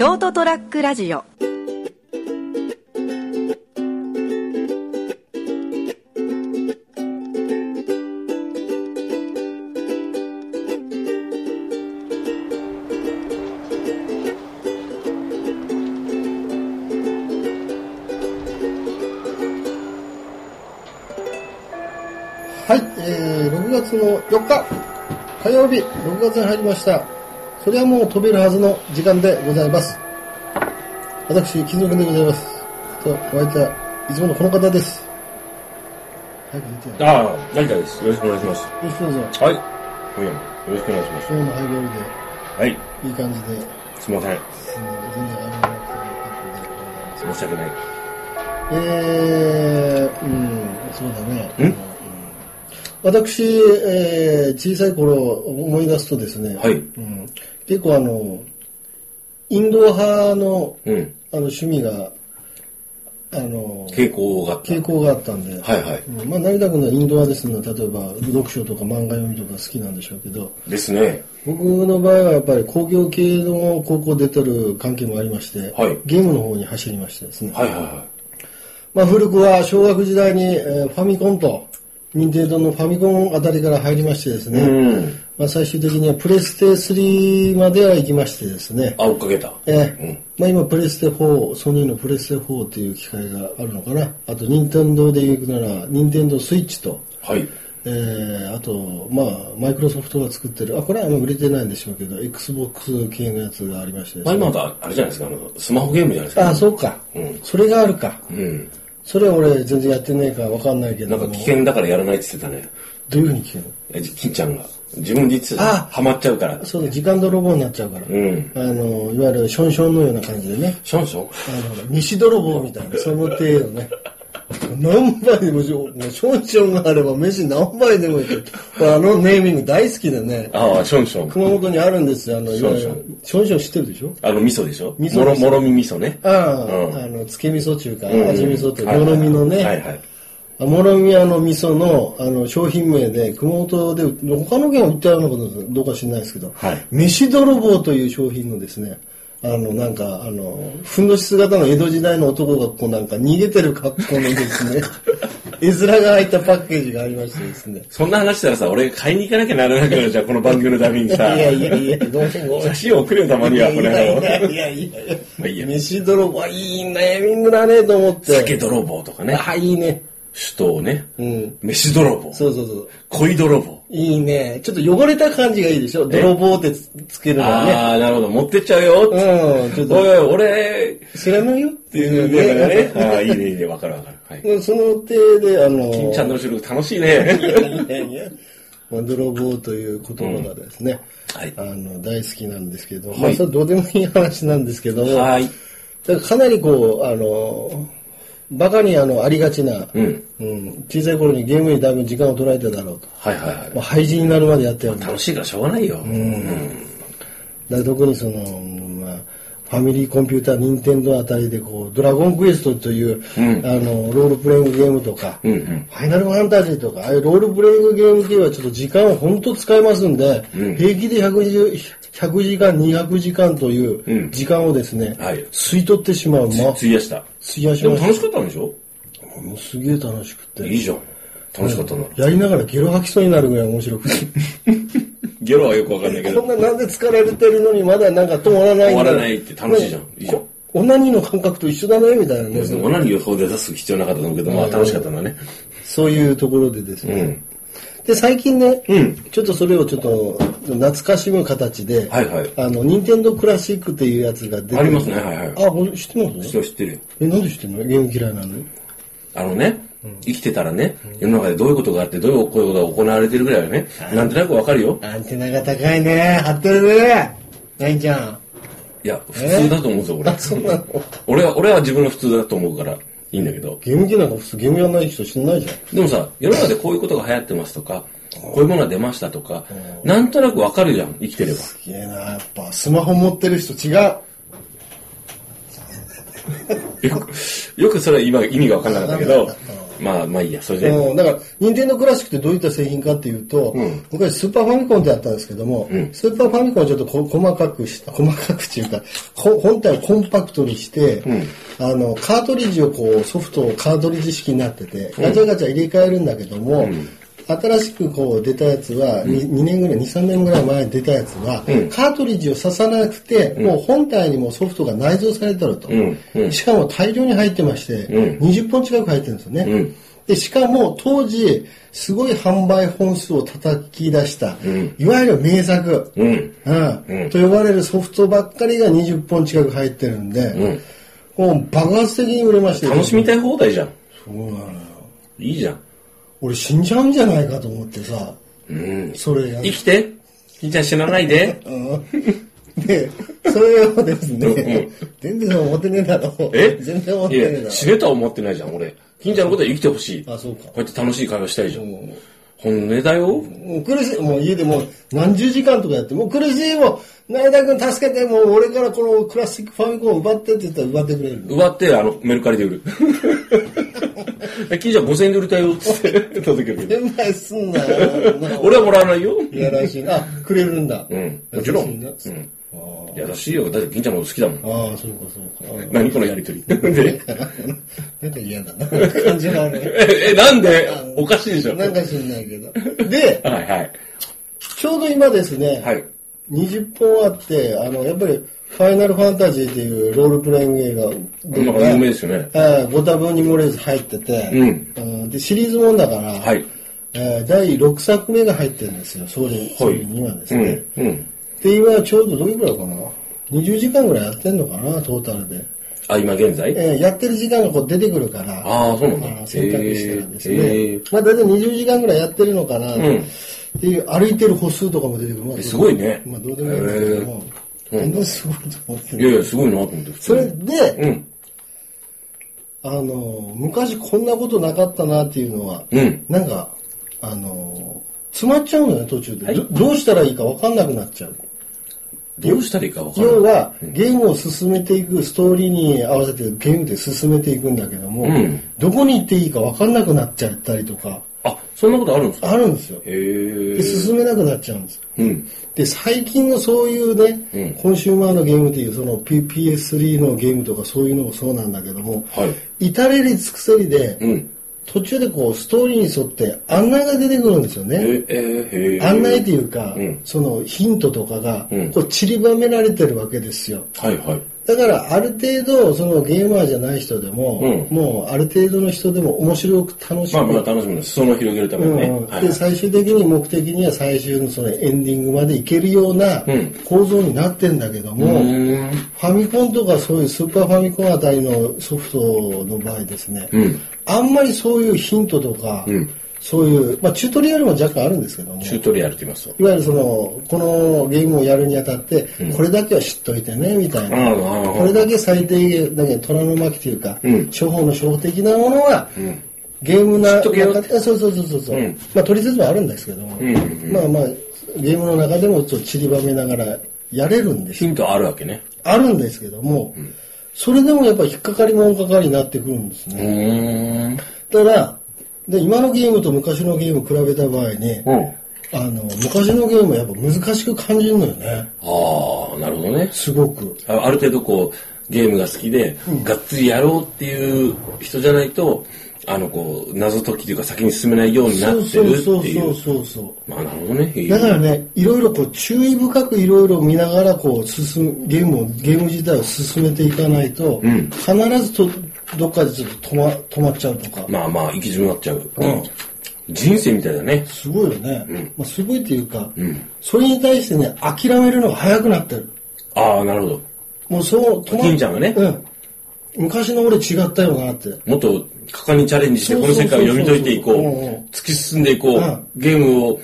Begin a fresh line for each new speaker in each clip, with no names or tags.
ショートトラックラジオ
はい、えー、6月の4日、火曜日、6月に入りました。それはもう飛べるはずの時間でございます。私、金属でございます。と、お相手はいつものこの方です。早く出てよ。
ああ、成田です。よろしくお願いします。
よろしくどうぞ。
はい。今夜もよろしくお願いします。
今日のハイボール
はい。
で、いい感じで、
すみません。
進んで全然あれなくてよかったでございます。
申し訳ない。
えー、うん、そうだね。
ん？
私、えー、小さい頃思い出すとですね、
はい
うん、結構あの、インド派の
うん。
あの趣味が、あの、
傾向があった。
傾向があったんで、
はいはい。
うんまあ、成田君はインド派ですので、例えば読書とか漫画読みとか好きなんでしょうけど、
ですね。
僕の場合はやっぱり工業系の高校出てる関係もありまして、
はい
ゲームの方に走りましてですね、
はいはいは
まあ、古くは小学時代に、えーファミコンと、任天堂のファミコンあたりから入りましてです
い。
ね、
うん。
まあ、最終的にはプレステ3までは行きましてですね、
あ、追っかけた。
え
うん。
まあ、今プレステ4、ソニーのプレステ4っていう機械があるのかな。あと、任天堂で行くなら、任天堂スイッチと、
はい。
えー、あと、まあ、マイクロソフトが作ってる、あ、これはあんま売れてないんでしょうけど、Xbox 系のやつがありましてです
まあ
ね。
今だ、あれじゃないですか、あの、スマホゲームじゃないですか。
あ、そうか。
うん
それがあるか。
うん。
それは俺全然やってないからわかんないけども。
なんか危険だからやらないって言ってたね。
どういうふうに聞くの？
え、金ちゃんが。自分で言ってた。
あ
ハマっちゃうから。
そうだ、時間泥棒になっちゃうから。
うん。
あの、いわゆるションションのような感じでね。
ションション？
あの、西泥棒みたいな、その程度ね。何杯でもしうションションがあれば飯何杯でもいける。あのネーミング大好きでね。
ああ、ションション。
熊本にあるんですよ。あの、いわゆ
ション
る、ションション知ってるでしょ？
あの、味噌でしょ？
味噌
もろ、み味噌ね。
ああ、
うん
あの、つけ味噌中か、
うん
味味噌と、
はい
もろみのね。
はいはい。
もろみ屋の味噌のあの商品名で、熊本で、他の県は売ってあるのかどうか知らないですけど、
はい
飯泥棒という商品のですね、あの、なんか、あの、ふんどし姿の江戸時代の男がこうなんか逃げてる格好のですね、絵面が入ったパッケージがありましてですね。
そんな話したらさ、俺買いに行かなきゃならなくなるじゃん、この番組のためにさ。
いやいやいや、ごめんごめん。
写真を送るよ、たまには、こ
いやいやい
れ。
やいやいや。飯泥棒、いいネーミングだねと思って。
酒泥棒とかね。
あ、いいね。
首都ね。
うん。
飯泥棒。
そうそうそう。
恋泥棒。
いいね。ちょっと汚れた感じがいいでしょ？泥棒ってつつけるのはね。
ああ、なるほど。持ってっちゃうよ。
うん、ちょっ
おい
と、
おい、俺、
知らないよ？っ
っていうね。ねああ、いいね、いいね。わかるわかる。はい。
うんその手で、あの、
金ちゃんの収録楽しいね。
いやいや、まあ、泥棒という言葉がですね、
はい
あの、大好きなんですけど、
はい
まあ、それどうでもいい話なんですけども、
はい。
だからかなりこう、あの、バカにあの、ありがちな、
うん。
うん小さい頃にゲームにだいぶ時間を取られただろうと。
はいはいはい。
まあ、廃人になるまでやってるんだ
楽しいからしょうがないよ。
だから特にその、まあ、ファミリーコンピューター、任天堂あたりでこう、ドラゴンクエストという、
うん
あの、ロールプレイングゲームとか、
うんうん。
ファイナルファンタジーとか、ああいうロールプレイングゲーム系はちょっと時間を本当使いますんで、
うん
平気で120 100時間、200時間という
うん
時間をですね、
はい
吸い取ってしまう。まあ、
費やした。
費やしまし
でも楽しかったんでしょ？
た。もうすげえ楽しくて。
いいじゃん。楽しかったな。
やりながらゲロ吐きそうになるぐらい面白くて。
ゲロはよくわかんないけど。
こん。ななんで疲れてるのにまだなんか止まらない
終わらないって楽しいじゃん。いいじゃん。
こオナニーの感覚と一緒だね、みたいなね。
オナニーをそうで出す必要なかったと思うけど、まあ楽しかったんだね。
そういうところでですね。
うん。
で、最近ね、
うん。
ちょっとそれをちょっと懐かしむ形で、
はいはい。
あの、任天堂クラシックっていうやつが出て
ありますね。はいはい。
あ、知ってます？
知ってる知ってる。よ。
え、なんで知ってんの？ゲーム嫌いなの
あのね、生きてたらね、世の中でどういうことがあって、どういうことが行われてるぐらいはね、なんとなくわかるよ。
アンテナが高いね。張ってるね。ないちゃん。
いや、普通だと思うぞ、俺
あ、。そうなの？
俺は、俺は自分が普通だと思うから、いいんだけど。
ゲーム機なんか普通ゲームやんない人知んないじゃん。
でもさ、世の中でこういうことが流行ってますとか、こういうものが出ましたとか、なんとなくわかるじゃん、生きてれば。
すげえな、やっぱスマホ持ってる人違う。
よく、よくそれは今意味がわかんなかったけど、まあまあいいや、それで。
うん、だから、任天堂クラシックってどういった製品かっていうと、昔スーパーファミコンってあったんですけども、スーパーファミコンをちょっとこ細かくした、細かくっていうか、こ本体をコンパクトにして、あの、カートリッジをこう、ソフトをカートリッジ式になってて、ガチャガチャ入れ替えるんだけども、新しくこう出たやつは、に 2, 年ぐらい、2、3年ぐらい前に出たやつは、カートリッジを刺さなくて、もう本体にもソフトが内蔵されてると。
んうん
しかも大量に入ってまして、20本近く入ってるんですよね。
ん
で、しかも当時、すごい販売本数を叩き出した、いわゆる名作、
うん。
うんと呼ばれるソフトばっかりが20本近く入ってるんで、もう爆発的に売れまして、
楽しみたい放題じゃん。
そうなのよ。
いいじゃん。
俺死んじゃうんじゃないかと思ってさ、
うん。
それや
生きて金ちゃん死なないで。
うんで、それをですね、全然思ってねえだろ。
え？
全然思って
い
ねえだ
や、死ねとは思ってないじゃん、俺。金ちゃんのことは生きてほしい。
ろ。あ、そうか
こ。うやって楽しい会話したいじゃん。
も
本音だよ。
うもう苦しい、もう家でもう何十時間とかやって、もう苦しいもう、前田君助けて、もう俺からこのクラシックファミコンを奪ってって言ったら奪ってくれる。
奪って、あの、メルカリで売る。え金ちゃん5000円で売りたいよ、つって届けるけど。
すんなよ。
俺はもらわないよ。
いやらしいな。あ、くれるんだ。
うん。もちろん。うん。
あ
優しいよ。だって金ちゃんの好きだもん。
あ、そうかそうか。
何このやりとり。で、
なんか嫌だな。感じが悪い。
え、え、なんで？おかしいでしょ。
なんか知んないけど。で、
はいはい。
ちょうど今ですね、
はい。
20本あって、あの、やっぱり、ファイナルファンタジーっていうロールプレイング映画
なんか有名ですよね。
えーご多分に漏れず入ってて、
うん
うんで、シリーズもんだから、
はい。
えー第6作目が入ってるんですよ、総理、
はい
総理にはですね。
うん。うん。
で、今ちょうどどれくらいかな ?20 時間ぐらいやってんのかな、トータルで。
あ、今現在？
えーやってる時間がこう出てくるから、
ああ、そうなんだ。
選択したらですね、まあ大体20時間ぐらいやってるのかな、
ん
っていう歩いてる歩数とかも出てくる。まあ
すごいね
まあどうでもいいんだけども、本当にすごいと思ってる。
いやいや、すごいなと思って。普通
それ
に
で、
うん。
あの、昔こんなことなかったなっていうのは、
うん。
なんか、あの、詰まっちゃうのよ、途中で。どどうしたらいいか分かんなくなっちゃう。
どうしたらいいかわからない。
要は、ゲームを進めていく、ストーリーに合わせてゲームで進めていくんだけども、
うん
どこに行っていいか分かんなくなっちゃったりとか、
あ、そんなことあるんですか？
あるんですよ。
へ
で、
え。
進めなくなっちゃうんですよ。
うん。
で、最近のそういうね、
うん
コンシューマーのゲームっていう、その P- PS3 のゲームとかそういうのもそうなんだけども、
はい。
至れり尽くせりで、
うん。
途中でこう、ストーリーに沿って案内が出てくるんですよね。案内っていうか、
うん
そのヒントとかが
うん
こう散りばめられてるわけですよ。
はいはい。
だからある程度そのゲーマーじゃない人でも、
うん
もうある程度の人でも面白く楽しむ。
まあまあ楽しみです。裾野を広げるためにね。
うん
はい
で最終的に目的には最終のそのエンディングまでいけるような
うん
構造になってんだけども、
うーん。
ファミコンとかそういうスーパーファミコンあたりのソフトの場合ですね、
うん。
あんまりそういうヒントとか、
うん
そういう、まあチュートリアルも若干あるんですけども、
チュートリアルって言いますと。
いわゆるその、このゲームをやるにあたって、これだけは知っといてね、みたいな。これだけ最低限、だけ虎の巻というか、
うん
処方の初歩的なものは、
うん。
ゲームな、そうそうそうそうそう、
うん
まあ取説もあるんですけども、まあまあ、ゲームの中でもちょっと散りばめながらやれるんですよ。
ヒントあるわけね。
あるんですけども、それでもやっぱり引っかかりもんかかりになってくるんです
う
ね。だから、で今のゲームと昔のゲームを比べた場合に、
うん。
あの、昔のゲームはやっぱ難しく感じるのよね。
ああ、なるほどね。
すごく。
あある程度こう、ゲームが好きで、がっつりやろうっていう人じゃないと、あの、こう、謎解きというか先に進めないようにな
そう
ってる
そう
っていう。
そうそうそう。
まあ、なるほどね。
だからね、いろいろこう注意深くいろいろ見ながらこう進む、ゲームを、ゲーム自体を進めていかないと、
ん
必ずとどっかでちょっと止ま止まっちゃうとか。
まあまあ、行き詰まっちゃう。
うん
人生みたいだね。
すごいよね。まあ、すごいっていうか、
ん
それに対してね、諦めるのが早くなってる。
ああ、なるほど。
もうそう、止
金ちゃんがね
うん。昔の俺違ったよなって。
もっと果敢にチャレンジして、この世界を読み解いていこう
うんうん。
突き進んでいこ
うん
う。ゲームを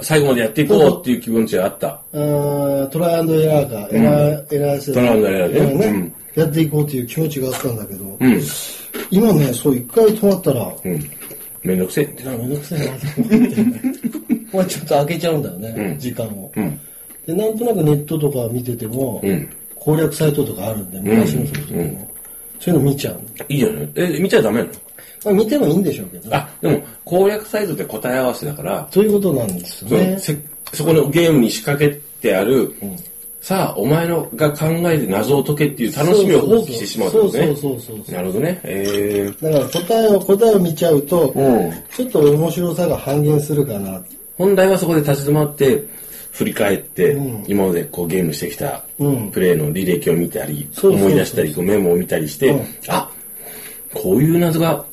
最後までやっていこうっていう気持ちがあった。
あートライアンドエラーか、エラー、エラーせ
トライアンドエラーね
ね
うん
やっていこうっていう気持ちがあったんだけど、
うん。
今ね、そう一回止まったら、
うん。めんどくせえって。
めんどくせえなと思って、ね、まあちょっと開けちゃうんだよね、
うん
時間を、
うん。
で。なんとなくネットとか見てても、
うん
攻略サイトとかあるんで、昔のソフトでも、そういうの見ちゃう。
いいじゃない？え、見ちゃダメなの？
まあ見てもいいんでしょうけど。
あ、でも攻略サイトって答え合わせだから、
そういうことなんですよね。
そこのゲームに仕掛けてある、さあ、お前のが考えて謎を解けっていう楽しみを放棄してしまうとね。
そうそうそうそう
なるほどね。え
だから答えを、答えを見ちゃうと、
うん。
ちょっと面白さが半減するかな。
本来はそこで立ち止まって、振り返って、
うん。
今までこうゲームしてきた
うん。
プレイの履歴を見たり、
そうそうそう。
思い出したり、こうメモを見たりして、
うん。
あこういう謎が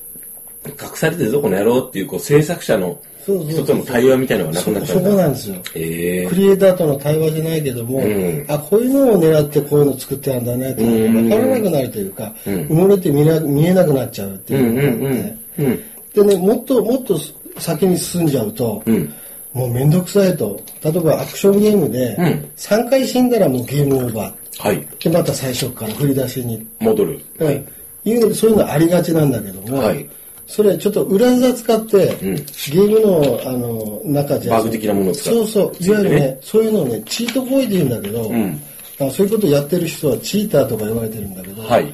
隠されてるぞ、この野郎っていう、こう制作者の人との対話みたいなのがなくなっちゃ
そ
うんだ。
こなんですよ。
ええ
クリエイターとの対話じゃないけども、
ん。
あ、こういうのを狙ってこういうの作ってあるんだねって分からなくなるというか、埋もれて見な見えなくなっちゃうっていう。でね、もっともっと先に進んじゃうと、
ん。
もうめんどくさいと、例えばアクションゲームで、
ん。
3回死んだらもうゲームオーバー。
はい。
で、また最初から振り出しに。
戻る。
はい。いうのそういうのありがちなんだけども、
はい
それちょっと裏技使って、ゲームのあの中じゃ
バグ的なものを使う。
そうそう、いわゆるね、そういうのをね、チート行為で言うんだけど、
ん
あそういうことやってる人はチーターとか言われてるんだけど、
はい。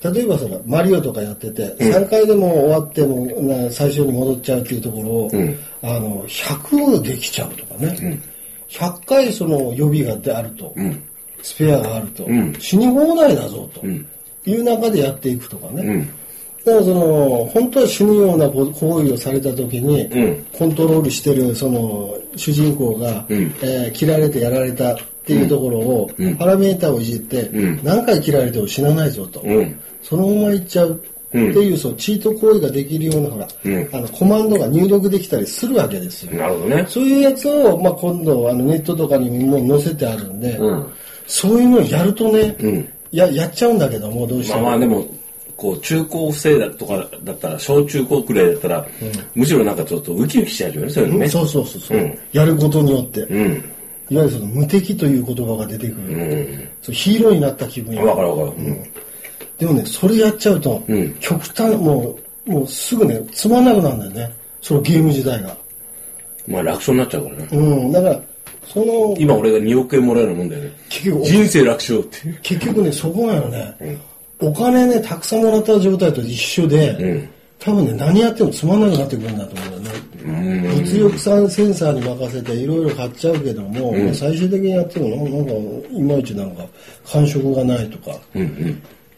例えばそのマリオとかやってて、3回でも終わってもな最初に戻っちゃうっていうところを、あの100できちゃうとかね、100回その予備がであると、スペアがあると、死に放題だぞという中でやっていくとかね、だからその本当は死ぬような行為をされた時に、
ん。
コントロールしてるその主人公が、えー切られてやられたっていうところを、パラメータをいじって、何回切られても死なないぞと、
うん。
そのままいっちゃうっていう、そうチート行為ができるようなほら、あのコマンドが入力できたりするわけですよ。
なるほどね。
そういうやつを、まあ、今度あのネットとかにも載せてあるんで、
ん。
そういうのをやるとね、
ん。
ややっちゃうんだけどもどうしても。
まあまあでも、こう、中高生だとかだったら、小中高くらいだったら、むしろなんかちょっとウキウキしちゃうよね、そういうのね。
そうそうそうそう、
うん。
やることによって、
うん。
いわゆるその無敵という言葉が出てくる、そうヒーローになった気分に
わかるわかる。うん。
でもねそれやっちゃうと、
ん。
極端もうもうすぐねつまんなくなるんだよね。そのゲーム自体が。
まあ楽勝になっちゃうからね。
うん。だからその
今俺が2億円もらえるもんだよね。
結局
人生楽勝って。
結局ねそこなのね、お金ねたくさんもらった状態と一緒で、多分ね何やってもつまんなくなってくるんだと思うんだよね物欲さセンサーに任せていろいろ買っちゃうけども、まあ最終的にやってもなんかいまいちなんか感触がないとか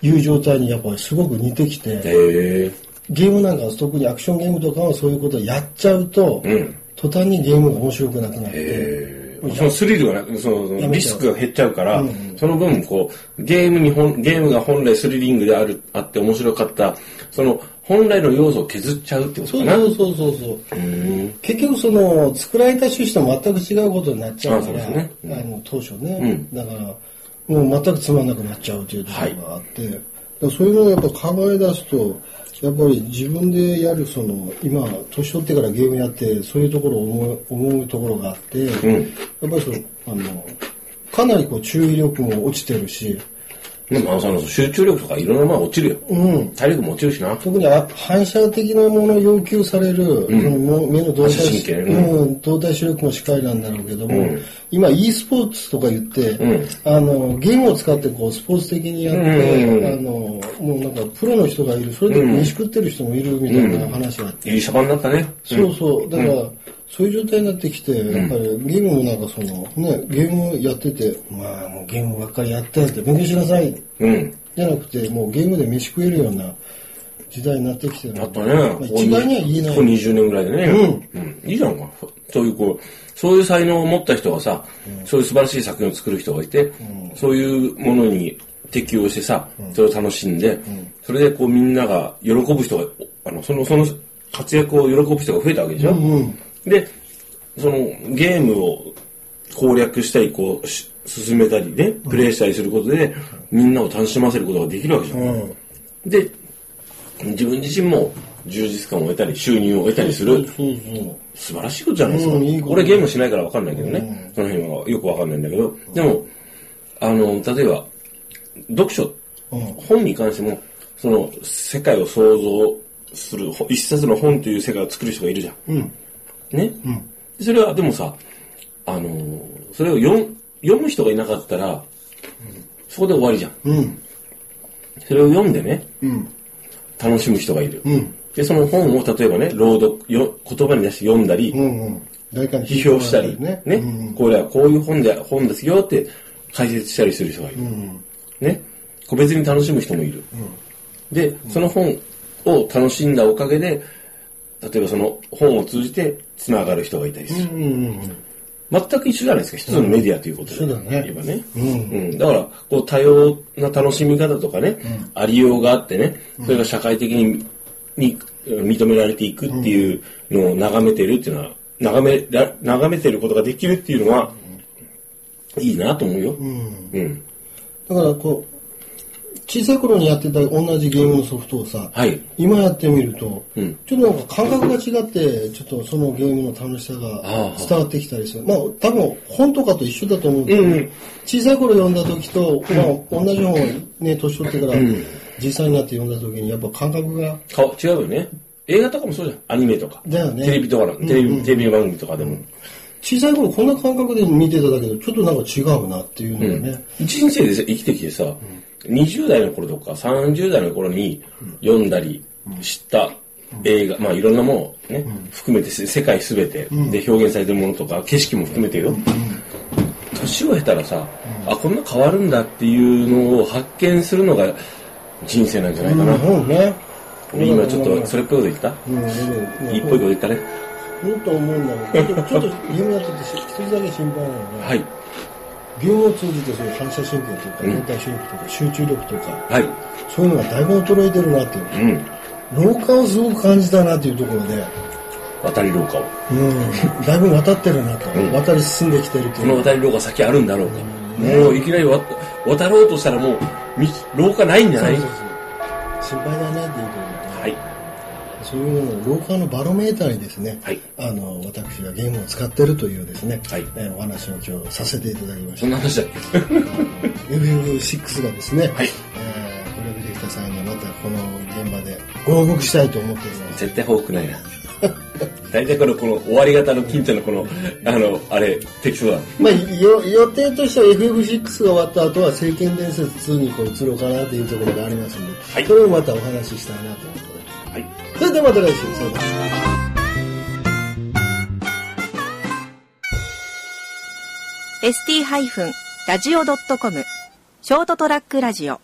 いう状態にやっぱりすごく似てきて。ゲームなんか特にアクションゲームとかはそういうことをやっちゃうと、
ん
途端にゲームが面白くなくなって、
え。ーそのスリルがなく、そのリスクが減っちゃうから、その分、こう、ゲームに本、ゲームが本来スリリングである、あって面白かった、その、本来の要素を削っちゃうってことかな？
そうそうそうそうそう。
うん
結局その作られた趣旨と全く違うことになっちゃうから
あそうです
あの当初ね、だからもう全くつまんなくなっちゃうというところがあって、だからそういうのをやっぱ考え出すとやっぱり自分でやるその今年取ってからゲームやってそういうところを思う思うところがあって、やっぱりそのあのかなりこう注意力も落ちてるし、
でも、あの集中力とかいろんなものが落ちるよ。
うん、
体力も落ちるしな。
特にあ反射的なものを要求される、そのも目の動体
足神経
うん、動体視力もしっかりなんだろうけども、今 e スポーツとか言って、あのゲームを使ってこうスポーツ的にやって、
うん
あのもうなんかプロの人がいる。それで飯食ってる人もいるみたいな話があって、
いいシャバになったね。
そうそう。だから、そういう状態になってきて、やっぱりゲームもなんかそのねゲームやっててまあもうゲームばっかりやってって勉強しなさい
うん。
じゃなくて、もうゲームで飯食えるような時代になってきてる
あったね。
まあ一概には言えない。
ここ20年ぐらいでね。うん。いいじゃんか。そういうこう、そういう才能を持った人がさ、そういう素晴らしい作品を作る人がいて、そういうものに適応してさ、それを楽しんで、それでこうみんなが喜ぶ人が、あの、その、その活躍を喜ぶ人が増えたわけでしょ。で、そのゲームを攻略したり、こう、し進めたりね、プレイしたりすることで、みんなを楽しませることができるわけじゃん。
うん。
で、自分自身も充実感を得たり、収入を得たりする、
そうそう。
素晴らしいことじゃないですか。
うんいいこと
俺ゲームしないから分かんないけどね、その辺はよく分かんないんだけど、でも、あの、例えば、読書、
うん
本に関しても、その、世界を想像する、ほ一冊の本という世界を作る人がいるじゃん。
うん。
ね、それはでもさ、あのーそれを読む人がいなかったら、そこで終わりじゃん。
うん。
それを読んでね、
うん。
楽しむ人がいる。
うん。
で、その本を例えばね、朗読、よ言葉に出して読んだり、
うんうん。
批評したり、
ね
ね、。
うんうん
これはこういう本で、本ですよって解説したりする人がいる。
うん
ね。個別に楽しむ人もいる。で、その本を楽しんだおかげで、例えばその本を通じて繋がる人がいたりする。
うんうん
全く一緒じゃないですか、一つのメディアということで。
そうだね
言えばね。
うん。うん。
うん、だから、こう、多様な楽しみ方とかね、ありようがあってね、それが社会的にに認められていくっていうのを眺めてるっていうのは、眺めら、眺めてることができるっていうのは、いいなと思うよ。
うん。
うん。
だからこう、小さい頃にやってた同じゲームのソフトをさ、
はい。
今やってみると、
うん
ちょっとなんか感覚が違って、ちょっとそのゲームの楽しさが
ああ
伝わってきたりする。まあ多分本とかと一緒だと思うんだけど、
うんうん
小さい頃読んだ時と、まあ同じ本をね、年取ってから実際になって読んだ時にやっぱ感覚が、
か違うよね。映画とかもそうじゃん。アニメとか。
だよね
テレビとかの、テレビ、テレビ番組とかでも。
小さい頃こんな感覚で見てただけど、ちょっとなんか違うなっていうのがね、
人生で生きてきてさ、20代の頃とか30代の頃に読んだり知った映画、まあいろんなものをね、含めてせ世界すべてで表現されてるものとか景色も含めてよ。年を経たらさ、あ、こんな変わるんだっていうのを発見するのが人生なんじゃないかな。
うん、ね。
俺今ちょっとそれっぽいこと言った？
うん、うん、
いいっぽいこと言ったね。
もっと思うんだけど、ちょっと、ちょっとって一つだけ心配なのが、
はい。
ゲームを通じてそういう反射神経とか、
うん
連帯神経とか、集中力とか、
はい。
そういうのがだいぶ衰えてるなっていう。
うん。
老化をすごく感じたなっていうところで、
渡り廊下を。
うん、だいぶ渡ってるなと、
うん
渡り進んできてるっていう。
この渡り廊下先あるんだろうか。
ね
もういきなりわ渡ろうとしたらもう道廊下ないんじゃない？
そうそうそう心配だねっていう。そういうのを老化のバロメーターにですね、
はい
あの、私がゲームを使ってるというですね、
はい
えーお話を今日させていただきました
そん。な話だっけ？
FF6 がですね、
はい
えー、プロビレクターさんがまたこの現場でご報告したいと思っております。
絶対多くないな。大体この、この終わり型の金ちゃんのこの、あの、あれ、適当だ。
まあ、よ予定としては FF6 が終わった後は聖剣伝説2にこう移ろうかなというところがありますので、
はい
それをまたお話ししたいなと思ってます。
はい。
それではまた来週、さようなら。
ST-radio.com ショートトラックラジオ